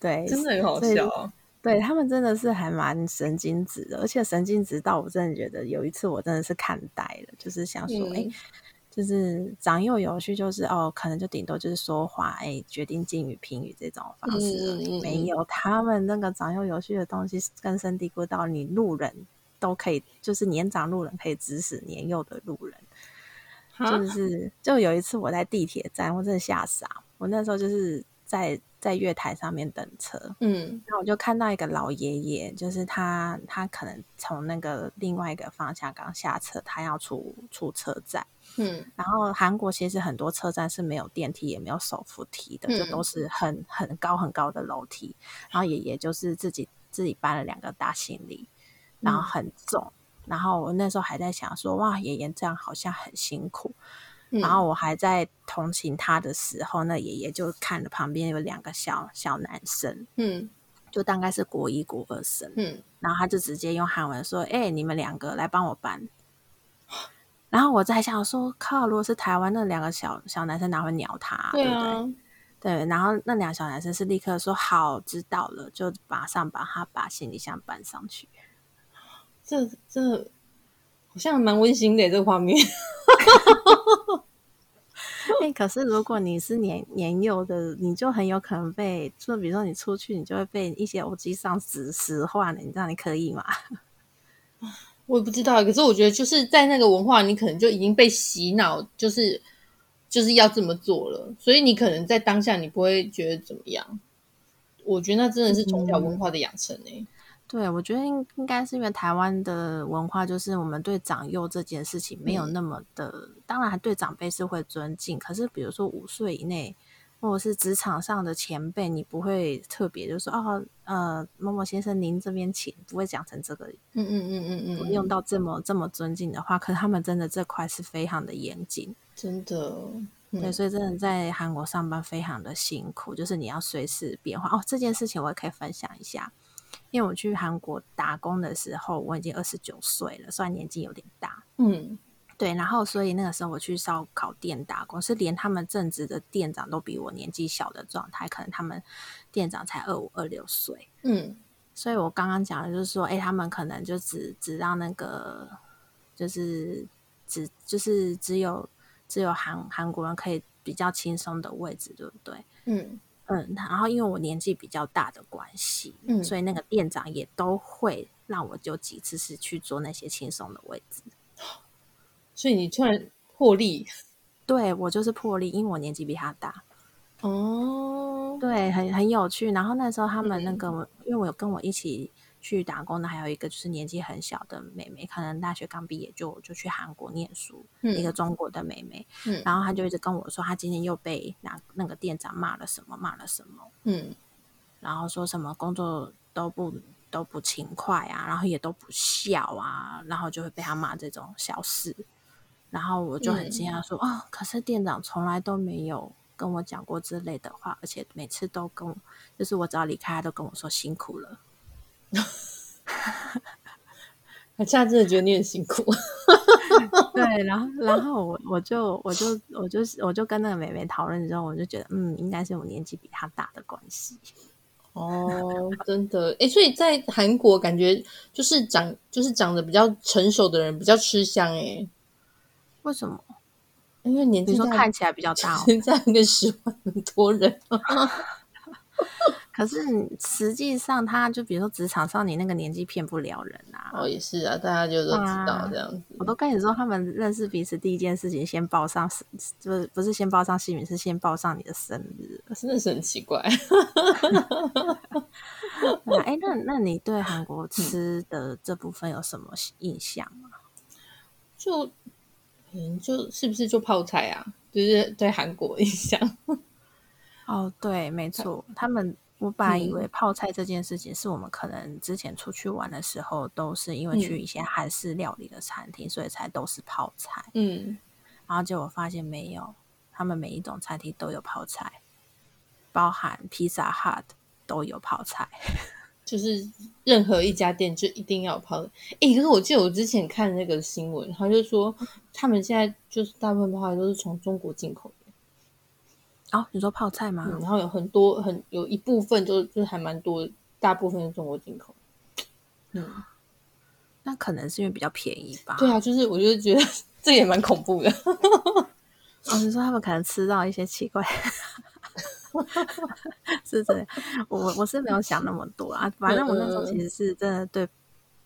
[SPEAKER 1] 对，
[SPEAKER 2] 真的很好笑。
[SPEAKER 1] 对，他们真的是还蛮神经质的，而且神经质到我真的觉得有一次我真的是看呆了，就是想说，哎、嗯，就是长幼有序，就是哦，可能就顶多就是说话，哎，决定敬语、评语这种方式而已，嗯、没有他们那个长幼有序的东西根深蒂固到你路人都可以，就是年长路人可以指使年幼的路人，就是就有一次我在地铁站，我真的吓傻，我那时候就是在。在月台上面等车，嗯，然后我就看到一个老爷爷，就是他，他可能从那个另外一个方向刚下车，他要出出车站，嗯，然后韩国其实很多车站是没有电梯，也没有手扶梯的，嗯、就都是很很高很高的楼梯，然后爷爷就是自己自己搬了两个大行李，然后很重，嗯、然后我那时候还在想说，哇，爷爷这样好像很辛苦。然后我还在同情他的时候，那爷爷就看着旁边有两个小小男生，嗯，就大概是国一、国二生，嗯，然后他就直接用韩文说：“哎、欸，你们两个来帮我搬。”然后我在想说：“靠，如果是台湾那两个小小男生，哪会鸟他？对，啊、对不对？”对，然后那两个小男生是立刻说：“好，知道了。”就马上把他把行李箱搬上去。
[SPEAKER 2] 这这好像蛮温馨的这个画面。
[SPEAKER 1] 哎、欸，可是如果你是年年幼的，你就很有可能被，就比如说你出去，你就会被一些欧吉桑使使唤的。你知道你可以吗？
[SPEAKER 2] 我也不知道，可是我觉得就是在那个文化，你可能就已经被洗脑，就是就是要这么做了，所以你可能在当下你不会觉得怎么样。我觉得那真的是从小文化的养成诶、欸。嗯
[SPEAKER 1] 对，我觉得应应该是因为台湾的文化，就是我们对长幼这件事情没有那么的，嗯、当然对长辈是会尊敬，可是比如说五岁以内，或者是职场上的前辈，你不会特别就说哦，呃，某某先生您这边请，不会讲成这个，嗯嗯嗯嗯嗯，不用到这么这么尊敬的话，可是他们真的这块是非常的严谨，
[SPEAKER 2] 真的，嗯、
[SPEAKER 1] 对，所以真的在韩国上班非常的辛苦，就是你要随时变化哦。这件事情我也可以分享一下。因为我去韩国打工的时候，我已经二十九岁了，虽然年纪有点大。嗯，对。然后，所以那个时候我去烧烤店打工，是连他们正职的店长都比我年纪小的状态，可能他们店长才二五二六岁。嗯，所以我刚刚讲的就是说，哎，他们可能就只只让那个，就是只就是只有只有韩韩国人可以比较轻松的位置，对不对？嗯。嗯，然后因为我年纪比较大的关系，嗯，所以那个店长也都会让我就几次是去坐那些轻松的位置。
[SPEAKER 2] 所以你突然破例，
[SPEAKER 1] 对，我就是破例，因为我年纪比他大。哦，对，很很有趣。然后那时候他们那个，嗯，因为我有跟我一起。去打工的还有一个就是年纪很小的妹妹，可能大学刚毕业就就去韩国念书，嗯、一个中国的妹妹，嗯、然后她就一直跟我说，她今天又被那那个店长骂了什么，骂了什么，嗯，然后说什么工作都不都不勤快啊，然后也都不孝啊，然后就会被他骂这种小事，然后我就很惊讶说，嗯、哦，可是店长从来都没有跟我讲过之类的话，而且每次都跟我，就是我只要离开，他都跟我说辛苦了。
[SPEAKER 2] 我现在真的觉得你很辛苦，
[SPEAKER 1] 对，然后然后我我就我就我就我就跟那个妹妹讨论之后，我就觉得嗯，应该是我年纪比她大的关系。
[SPEAKER 2] 哦，真的，哎，所以在韩国感觉就是长就是长得比较成熟的人比较吃香，哎，
[SPEAKER 1] 为什么？
[SPEAKER 2] 因为年纪
[SPEAKER 1] 说看起来比较大，
[SPEAKER 2] 现在那个十万很多人。
[SPEAKER 1] 可是实际上，他就比如说职场上，你那个年纪骗不了人啊。
[SPEAKER 2] 哦，也是啊，大家就都知道这样子。
[SPEAKER 1] 我都跟你说，他们认识彼此第一件事情，先报上，就是不是先报上姓名，是先报上你的生日，
[SPEAKER 2] 真的是很奇怪。
[SPEAKER 1] 哎，那那你对韩国吃的这部分有什么印象吗？
[SPEAKER 2] 就嗯，就是不是就泡菜啊？就是对韩国印象。
[SPEAKER 1] 哦，对，没错，他们。我本来以为泡菜这件事情是我们可能之前出去玩的时候，都是因为去一些韩式料理的餐厅，嗯、所以才都是泡菜。嗯，然后结果发现没有，他们每一种餐厅都有泡菜，包含披萨 Hut 都有泡菜，
[SPEAKER 2] 就是任何一家店就一定要泡菜。诶，可是我记得我之前看那个新闻，他就说他们现在就是大部分泡菜都是从中国进口。
[SPEAKER 1] 哦，你说泡菜吗？
[SPEAKER 2] 嗯，然后有很多很有一部分就就还蛮多，大部分是中国进口。
[SPEAKER 1] 嗯，那可能是因为比较便宜吧。
[SPEAKER 2] 对啊，就是我就觉得 这也蛮恐怖的。
[SPEAKER 1] 哦，你说他们可能吃到一些奇怪，是这样。我我是没有想那么多啊，反正我那时候其实是真的对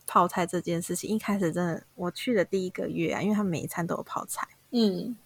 [SPEAKER 1] 泡菜这件事情，一开始真的我去的第一个月啊，因为他们每一餐都有泡菜。嗯。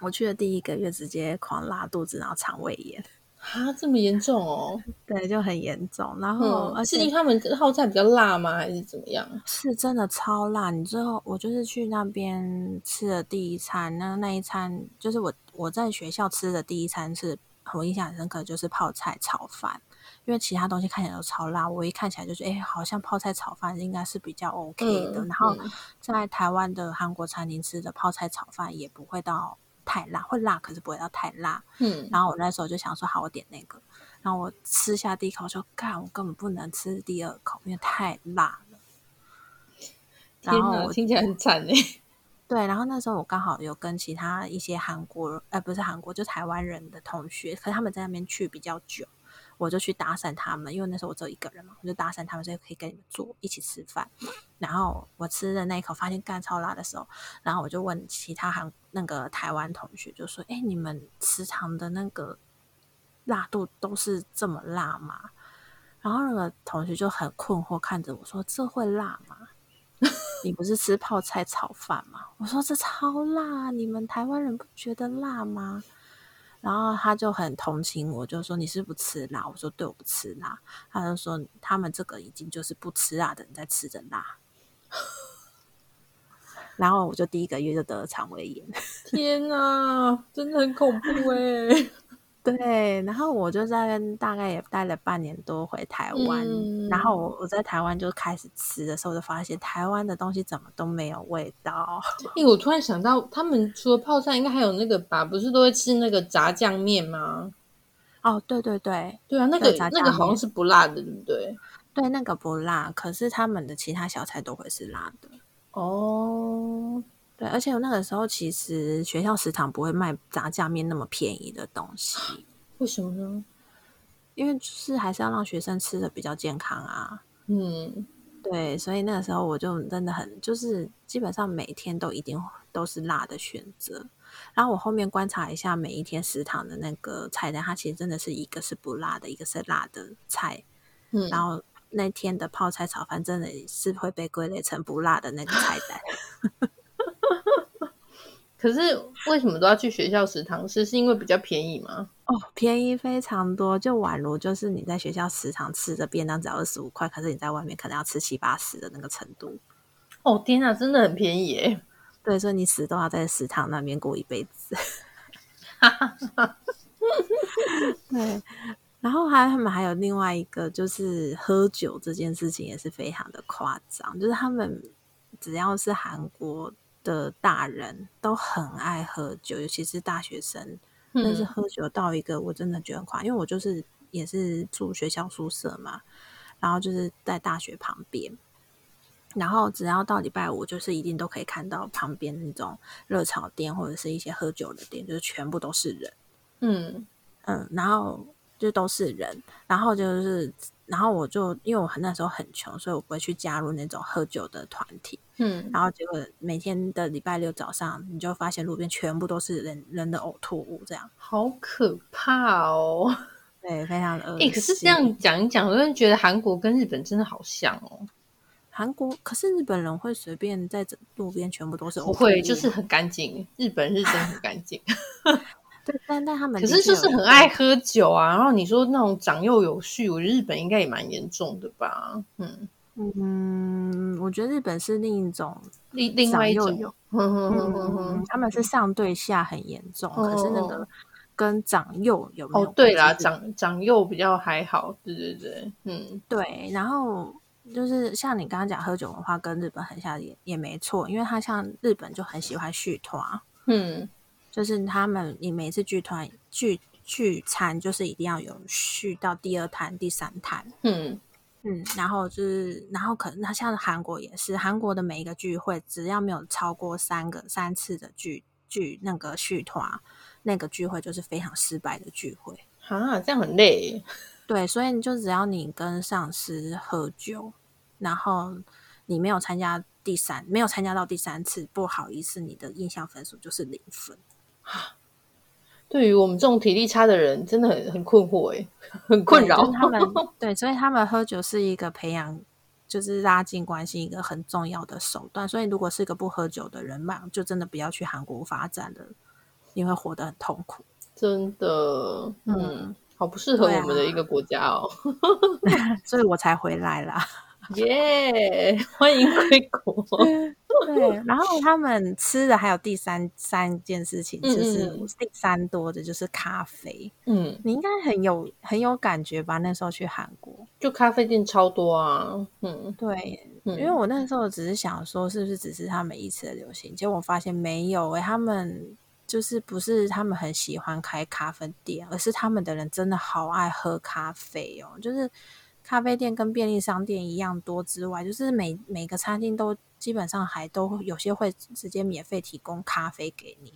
[SPEAKER 1] 我去的第一个月，直接狂拉肚子，然后肠胃炎
[SPEAKER 2] 啊，这么严重哦？
[SPEAKER 1] 对，就很严重。然后，而且、
[SPEAKER 2] 嗯、是因为他们泡菜比较辣吗？还是怎么样？
[SPEAKER 1] 是真的超辣。你最后，我就是去那边吃的第一餐，那那一餐就是我我在学校吃的第一餐是，我印象很深刻，就是泡菜炒饭。因为其他东西看起来都超辣，我一看起来就是，哎，好像泡菜炒饭应该是比较 OK 的。嗯、然后在台湾的韩国餐厅吃的泡菜炒饭也不会到。太辣，会辣，可是不会到太辣。嗯，然后我那时候就想说，好，我点那个。然后我吃下第一口就，干，我根本不能吃第二口，因为太辣了。
[SPEAKER 2] 然后我听起来很惨哎。
[SPEAKER 1] 对，然后那时候我刚好有跟其他一些韩国，呃，不是韩国，就台湾人的同学，可是他们在那边去比较久。我就去搭讪他们，因为那时候我只有一个人嘛，我就搭讪他们，所以可以跟你们坐一起吃饭。然后我吃的那一口发现干超辣的时候，然后我就问其他韩那个台湾同学，就说：“哎，你们食堂的那个辣度都是这么辣吗？”然后那个同学就很困惑看着我说：“这会辣吗？你不是吃泡菜炒饭吗？”我说：“这超辣，你们台湾人不觉得辣吗？”然后他就很同情我，就说，你是不吃辣？我说对，我不吃辣。他就说他们这个已经就是不吃辣的你在吃着辣。然后我就第一个月就得了肠胃炎。
[SPEAKER 2] 天哪，真的很恐怖哎！
[SPEAKER 1] 对，然后我就在大概也待了半年多，回台湾。嗯、然后我我在台湾就开始吃的时候，就发现台湾的东西怎么都没有味道。
[SPEAKER 2] 哎，我突然想到，他们除了泡菜，应该还有那个吧？不是都会吃那个炸酱面吗？
[SPEAKER 1] 哦，对对对，
[SPEAKER 2] 对啊，那个那个好像是不辣的，对不对？
[SPEAKER 1] 对，那个不辣，可是他们的其他小菜都会是辣的。
[SPEAKER 2] 哦。
[SPEAKER 1] 对，而且我那个时候其实学校食堂不会卖炸酱面那么便宜的东西，
[SPEAKER 2] 为什么呢？
[SPEAKER 1] 因为就是还是要让学生吃的比较健康啊。嗯，对，所以那个时候我就真的很就是基本上每天都一定都是辣的选择。然后我后面观察一下每一天食堂的那个菜单，它其实真的是一个是不辣的，一个是辣的菜。嗯，然后那天的泡菜炒饭真的是会被归类成不辣的那个菜单。
[SPEAKER 2] 可是为什么都要去学校食堂吃？是因为比较便宜吗？
[SPEAKER 1] 哦，便宜非常多，就宛如就是你在学校食堂吃的便当只要二十五块，可是你在外面可能要吃七八十的那个程度。
[SPEAKER 2] 哦，天哪，真的很便宜耶！
[SPEAKER 1] 对，所以你死都要在食堂那边过一辈子。对，然后还他们还有另外一个，就是喝酒这件事情也是非常的夸张，就是他们只要是韩国。的大人都很爱喝酒，尤其是大学生，但是喝酒到一个我真的觉得很夸张，因为我就是也是住学校宿舍嘛，然后就是在大学旁边，然后只要到礼拜五，就是一定都可以看到旁边那种热炒店或者是一些喝酒的店，就是全部都是人。
[SPEAKER 2] 嗯
[SPEAKER 1] 嗯，然后就都是人，然后就是，然后我就因为我那时候很穷，所以我不会去加入那种喝酒的团体。
[SPEAKER 2] 嗯，
[SPEAKER 1] 然后结果每天的礼拜六早上，你就发现路边全部都是人人的呕吐物，这样
[SPEAKER 2] 好可怕哦。
[SPEAKER 1] 对，非常的恶心。
[SPEAKER 2] 欸，可是这样讲一讲，我就觉得韩国跟日本真的好像哦。
[SPEAKER 1] 韩国可是日本人会随便在这路边全部都是，
[SPEAKER 2] 不会，就是很干净。日本是真的很干净。
[SPEAKER 1] 对，但但他们
[SPEAKER 2] 可是就是很爱喝酒啊。然后你说那种长幼有序，我觉得日本应该也蛮严重的吧？嗯
[SPEAKER 1] 嗯，我觉得日本是另一种
[SPEAKER 2] 另另外一种，
[SPEAKER 1] 嗯，他们是上对下很严重，可是那个跟长幼有没有？
[SPEAKER 2] 哦，对啦，长长幼比较还好，对对对，嗯，
[SPEAKER 1] 对，然后。就是像你刚刚讲喝酒文化跟日本很像也也没错，因为他像日本就很喜欢续团，
[SPEAKER 2] 嗯，
[SPEAKER 1] 就是他们你每次聚团聚聚餐就是一定要有续到第二摊、第三摊，
[SPEAKER 2] 嗯
[SPEAKER 1] 嗯，然后就是然后可能他像韩国也是，韩国的每一个聚会只要没有超过三个三次的聚聚那个续团，那个聚会就是非常失败的聚会
[SPEAKER 2] 啊，这样很累，
[SPEAKER 1] 对，所以你就只要你跟上司喝酒。然后你没有参加第三，没有参加到第三次，不好意思，你的印象分数就是零分。
[SPEAKER 2] 对于我们这种体力差的人，真的很很困惑诶，很困扰。
[SPEAKER 1] 就是、他们 对，所以他们喝酒是一个培养，就是拉近关系一个很重要的手段。所以如果是一个不喝酒的人嘛，就真的不要去韩国发展了，你会活得很痛苦。
[SPEAKER 2] 真的，嗯，嗯好不适合我们的一个国家哦，
[SPEAKER 1] 啊、所以我才回来啦。
[SPEAKER 2] 耶！Yeah, 欢迎归国。
[SPEAKER 1] 对，然后他们吃的还有第三三件事情，就是第三多的就是咖啡。
[SPEAKER 2] 嗯，
[SPEAKER 1] 你应该很有很有感觉吧？那时候去韩国，
[SPEAKER 2] 就咖啡店超多啊。嗯，
[SPEAKER 1] 对，
[SPEAKER 2] 嗯、
[SPEAKER 1] 因为我那时候只是想说，是不是只是他们一次的流行？结果我发现没有诶、欸，他们就是不是他们很喜欢开咖啡店，而是他们的人真的好爱喝咖啡哦，就是。咖啡店跟便利商店一样多之外，就是每每个餐厅都基本上还都有些会直接免费提供咖啡给你。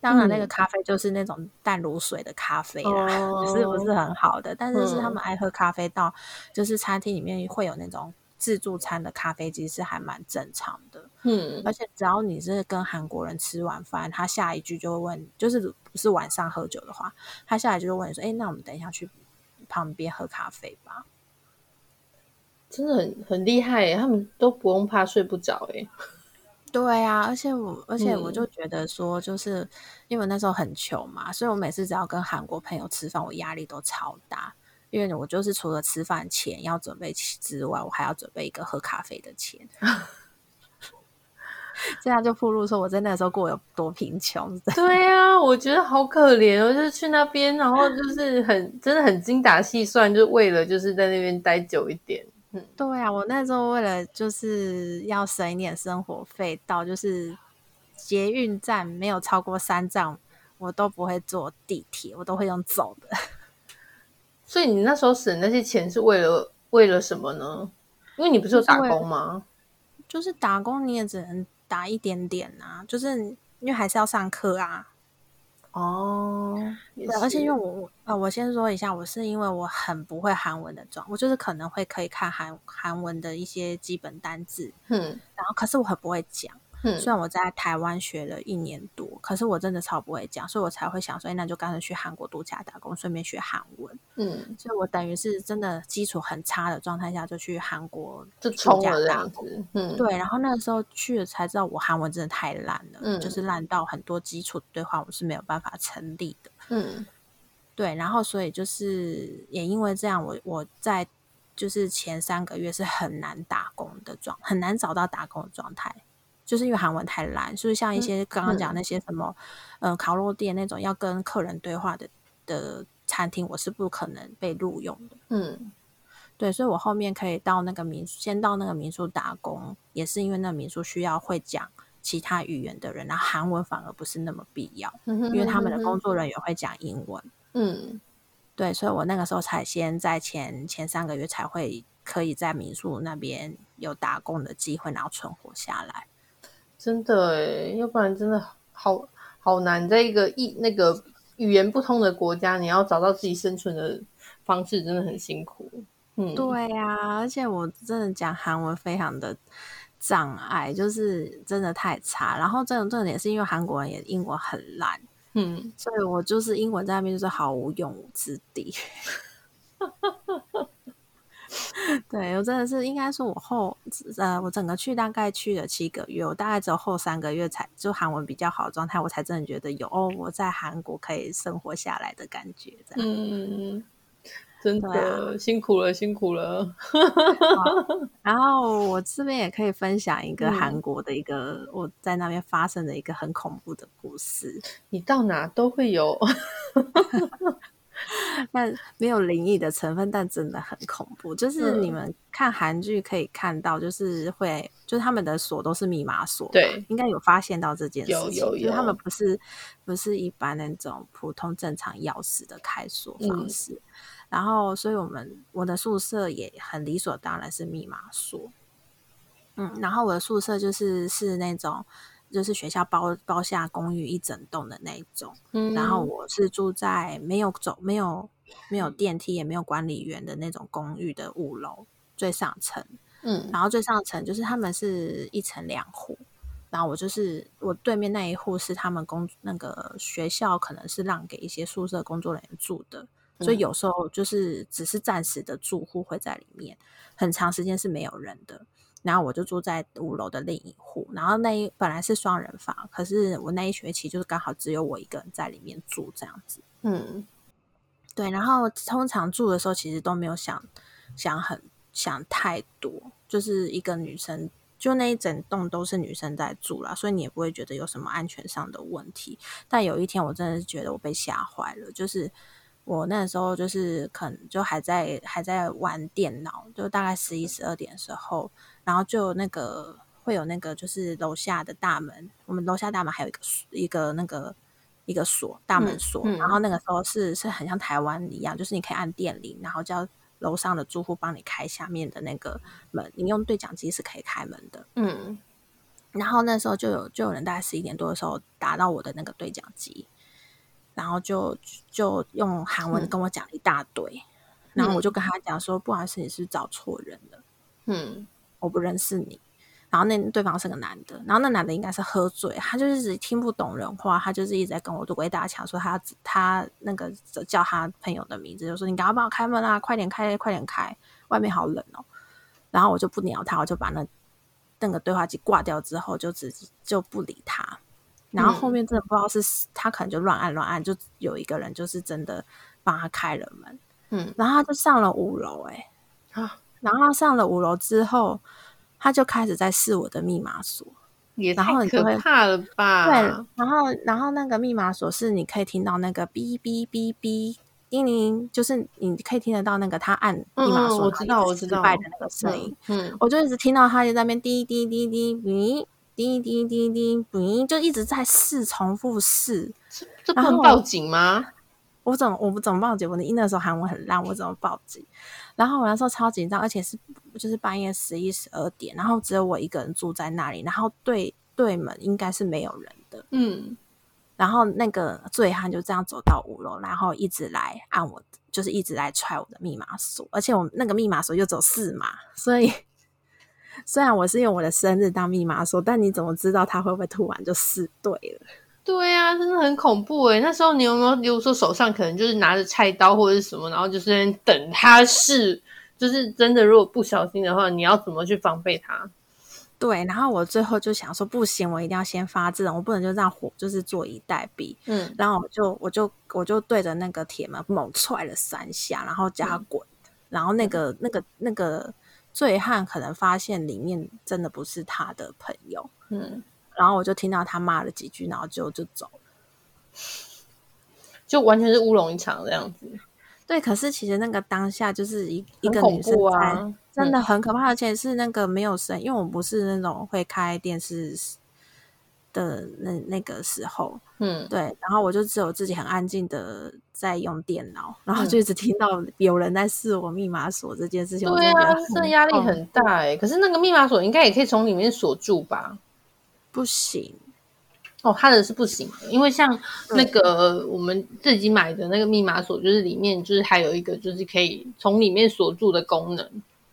[SPEAKER 1] 当然，那个咖啡就是那种淡如水的咖啡啦，嗯、是不是很好的？但是是他们爱喝咖啡到，就是餐厅里面会有那种自助餐的咖啡机，是还蛮正常的。
[SPEAKER 2] 嗯，
[SPEAKER 1] 而且只要你是跟韩国人吃完饭，他下一句就会问，就是不是晚上喝酒的话，他下一句就问你说：“哎，那我们等一下去。”旁边喝咖啡吧，
[SPEAKER 2] 真的很很厉害耶，他们都不用怕睡不着哎。
[SPEAKER 1] 对啊，而且我而且我就觉得说，就是、嗯、因为那时候很穷嘛，所以我每次只要跟韩国朋友吃饭，我压力都超大，因为我就是除了吃饭钱要准备之外，我还要准备一个喝咖啡的钱。这样就暴露说我在那个时候过有多贫穷。
[SPEAKER 2] 对呀、啊，我觉得好可怜哦，就是去那边，然后就是很真的很精打细算，就为了就是在那边待久一点。嗯，
[SPEAKER 1] 对啊，我那时候为了就是要省一点生活费，到就是捷运站没有超过三站，我都不会坐地铁，我都会用走的。
[SPEAKER 2] 所以你那时候省那些钱是为了为了什么呢？因为你不是有打工吗？
[SPEAKER 1] 就是打工，你也只能。打一点点啊，就是因为还是要上课啊。
[SPEAKER 2] 哦，
[SPEAKER 1] 对，而且因为我呃，我先说一下，我是因为我很不会韩文的状，我就是可能会可以看韩韩文的一些基本单字，
[SPEAKER 2] 嗯，
[SPEAKER 1] 然后可是我很不会讲。
[SPEAKER 2] 嗯，
[SPEAKER 1] 虽然我在台湾学了一年多，可是我真的超不会讲，所以我才会想说，哎，那就干脆去韩国度假打工，顺便学韩文。
[SPEAKER 2] 嗯，
[SPEAKER 1] 所以我等于是真的基础很差的状态下就去韩国
[SPEAKER 2] 就冲了这样子。嗯，
[SPEAKER 1] 对，然后那个时候去了才知道我韩文真的太烂了，
[SPEAKER 2] 嗯，
[SPEAKER 1] 就是烂到很多基础对话我是没有办法成立的。
[SPEAKER 2] 嗯，
[SPEAKER 1] 对，然后所以就是也因为这样，我我在就是前三个月是很难打工的状，很难找到打工的状态。就是因为韩文太烂，所以像一些刚刚讲那些什么，嗯，呃、烤肉店那种要跟客人对话的的餐厅，我是不可能被录用的。
[SPEAKER 2] 嗯，
[SPEAKER 1] 对，所以我后面可以到那个民宿，先到那个民宿打工，也是因为那个民宿需要会讲其他语言的人，然后韩文反而不是那么必要，因为他们的工作人员会讲英文。
[SPEAKER 2] 嗯，
[SPEAKER 1] 对，所以我那个时候才先在前前三个月才会。可以在民宿那边有打工的机会，然后存活下来。
[SPEAKER 2] 真的诶，要不然真的好好难，在一个一那个语言不通的国家，你要找到自己生存的方式，真的很辛苦。嗯，
[SPEAKER 1] 对呀、啊，而且我真的讲韩文非常的障碍，就是真的太差。然后这种重点是因为韩国人也英文很烂，嗯，所以我就是英文在那边就是毫无用武之地。对，我真的是应该说，我后呃，我整个去大概去了七个月，我大概只有后三个月才就韩文比较好的状态，我才真的觉得有哦，我在韩国可以生活下来的感觉。这样，
[SPEAKER 2] 嗯，真的、啊、辛苦了，辛苦了。
[SPEAKER 1] 然后我这边也可以分享一个韩国的一个、嗯、我在那边发生的一个很恐怖的故事。
[SPEAKER 2] 你到哪都会有。
[SPEAKER 1] 但没有灵异的成分，但真的很恐怖。就是你们看韩剧可以看到，就是会，就是他们的锁都是密码锁，
[SPEAKER 2] 对，
[SPEAKER 1] 应该有发现到这件事情。
[SPEAKER 2] 有有有，
[SPEAKER 1] 就是他们不是不是一般那种普通正常钥匙的开锁方式。嗯、然后，所以我们我的宿舍也很理所当然是密码锁。嗯，然后我的宿舍就是是那种。就是学校包包下公寓一整栋的那一种，嗯，然后我是住在没有走没有没有电梯也没有管理员的那种公寓的五楼最上层，嗯，然后最上层就是他们是一层两户，然后我就是我对面那一户是他们工那个学校可能是让给一些宿舍工作人员住的，所以有时候就是只是暂时的住户会在里面，很长时间是没有人的。然后我就住在五楼的另一户，然后那一本来是双人房，可是我那一学期就是刚好只有我一个人在里面住这样子。嗯，对。然后通常住的时候其实都没有想想很想太多，就是一个女生，就那一整栋都是女生在住啦，所以你也不会觉得有什么安全上的问题。但有一天我真的是觉得我被吓坏了，就是。我那时候就是可能就还在还在玩电脑，就大概十一十二点的时候，然后就那个会有那个就是楼下的大门，我们楼下大门还有一个一个那个一个锁大门锁，嗯嗯、然后那个时候是是很像台湾一样，就是你可以按电铃，然后叫楼上的住户帮你开下面的那个门，你用对讲机是可以开门的。嗯，然后那时候就有就有人大概十一点多的时候打到我的那个对讲机。然后就就用韩文跟我讲了一大堆，嗯、然后我就跟他讲说：“不好意思，你是不是找错人了？嗯，我不认识你。”然后那对方是个男的，然后那男的应该是喝醉，他就是一直听不懂人话，他就是一直在跟我鬼打墙，说他他那个叫他朋友的名字，就说：“你赶快帮我开门啊，快点开，快点开，外面好冷哦。”然后我就不鸟他，我就把那那个对话机挂掉之后，就直就不理他。然后后面真的不知道是、嗯、他可能就乱按乱按，就有一个人就是真的帮他开了门，嗯，然后他就上了五楼、欸，哎，啊，然后上了五楼之后，他就开始在试我的密码锁，
[SPEAKER 2] 也太可怕了吧？
[SPEAKER 1] 对，然后然后那个密码锁是你可以听到那个哔哔哔哔叮铃，就是你可以听得到那个他按密码锁，
[SPEAKER 2] 我知道我知道，
[SPEAKER 1] 失败的那个声音，嗯，我就一直听到他就在那边滴滴滴滴哔。叮叮叮叮叮，就一直在试，重复试。
[SPEAKER 2] 这不能报警吗？
[SPEAKER 1] 我怎么我不怎么报警？我的那时候喊我很烂，我怎么报警？然后我那时候超紧张，而且是就是半夜十一十二点，然后只有我一个人住在那里，然后对对门应该是没有人的。嗯，然后那个醉汉就这样走到五楼，然后一直来按我，就是一直来踹我的密码锁，而且我那个密码锁又走四码，所以。虽然我是用我的生日当密码锁，但你怎么知道他会不会突然就试对了？
[SPEAKER 2] 对呀、啊，真的很恐怖诶。那时候你有没有，比如说手上可能就是拿着菜刀或者是什么，然后就是在等他试，就是真的如果不小心的话，你要怎么去防备他？
[SPEAKER 1] 对，然后我最后就想说，不行，我一定要先发制人，我不能就这样火，就是坐以待毙。嗯，然后我就我就我就对着那个铁门猛踹了三下，然后叫他滚，嗯、然后那个那个那个。那个醉汉可能发现里面真的不是他的朋友，嗯，然后我就听到他骂了几句，然后就就走了，
[SPEAKER 2] 就完全是乌龙一场这样子。
[SPEAKER 1] 对，可是其实那个当下就是一一个女生真的很可怕，而且是那个没有声，因为我不是那种会开电视的那那个时候，嗯，对，然后我就只有自己很安静的在用电脑，然后就一直听到有人在试我密码锁这件事情。
[SPEAKER 2] 对啊，这压力很大哎。可是那个密码锁应该也可以从里面锁住吧？
[SPEAKER 1] 不行。
[SPEAKER 2] 哦，他的是不行的，因为像那个我们自己买的那个密码锁，就是里面就是还有一个就是可以从里面锁住的功能。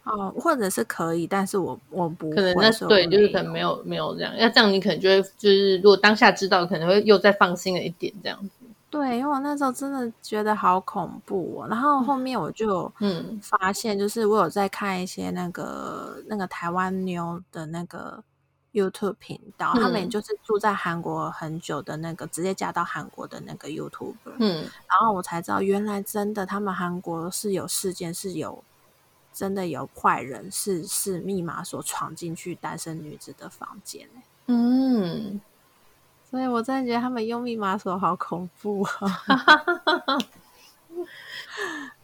[SPEAKER 1] 哦，或者是可以，但是我我不
[SPEAKER 2] 可能那对，就是可能没有没有这样，要这样你可能就会就是如果当下知道，可能会又再放心了一点这样子。
[SPEAKER 1] 对，因为我那时候真的觉得好恐怖哦，然后后面我就嗯发现，就是我有在看一些那个、嗯、那个台湾妞的那个 YouTube 频道，嗯、他们也就是住在韩国很久的那个直接嫁到韩国的那个 YouTuber，嗯，然后我才知道原来真的他们韩国是有事件是有。真的有坏人是是密码锁闯进去单身女子的房间，嗯，所以我真的觉得他们用密码锁好恐怖啊！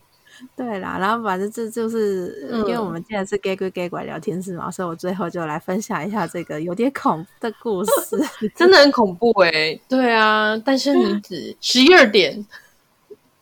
[SPEAKER 1] 对啦，然后反正这就是、嗯、因为我们既然是 gay 鬼 gay 拐聊天室嘛，所以我最后就来分享一下这个有点恐怖的故事，
[SPEAKER 2] 真的很恐怖哎、欸！对啊，单身女子十一二点，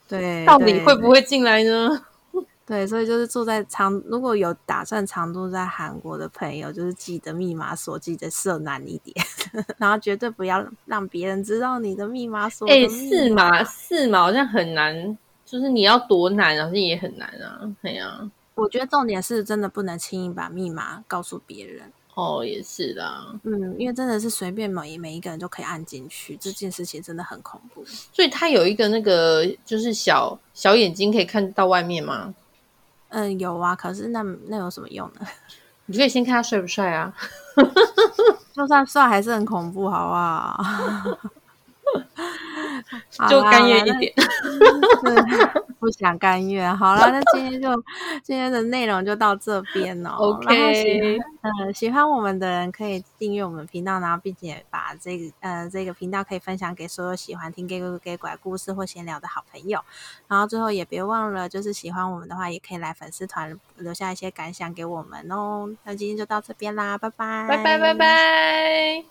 [SPEAKER 1] 对，
[SPEAKER 2] 到底会不会进来呢？
[SPEAKER 1] 对，所以就是住在长，如果有打算常住在韩国的朋友，就是记得密码锁记得设难一点，然后绝对不要让别人知道你的密码锁。哎，
[SPEAKER 2] 四码四码好像很难，就是你要多难，好像也很难啊。对啊，
[SPEAKER 1] 我觉得重点是真的不能轻易把密码告诉别人。
[SPEAKER 2] 哦，也是的，
[SPEAKER 1] 嗯，因为真的是随便每每一个人都可以按进去，这件事情真的很恐怖。
[SPEAKER 2] 所以他有一个那个就是小小眼睛可以看到外面吗？
[SPEAKER 1] 嗯，有啊，可是那那有什么用呢？
[SPEAKER 2] 你可以先看他帅不帅啊，
[SPEAKER 1] 就算帅还是很恐怖，好不好？
[SPEAKER 2] 就甘愿一点，
[SPEAKER 1] 不想甘愿。好了，那今天就今天的内容就到这边了。
[SPEAKER 2] OK，
[SPEAKER 1] 嗯，喜欢我们的人可以订阅我们频道，然后并且把这个呃这个频道可以分享给所有喜欢听给给拐故事或闲聊的好朋友。然后最后也别忘了，就是喜欢我们的话，也可以来粉丝团留下一些感想给我们哦。那今天就到这边啦，拜拜，
[SPEAKER 2] 拜拜，拜拜。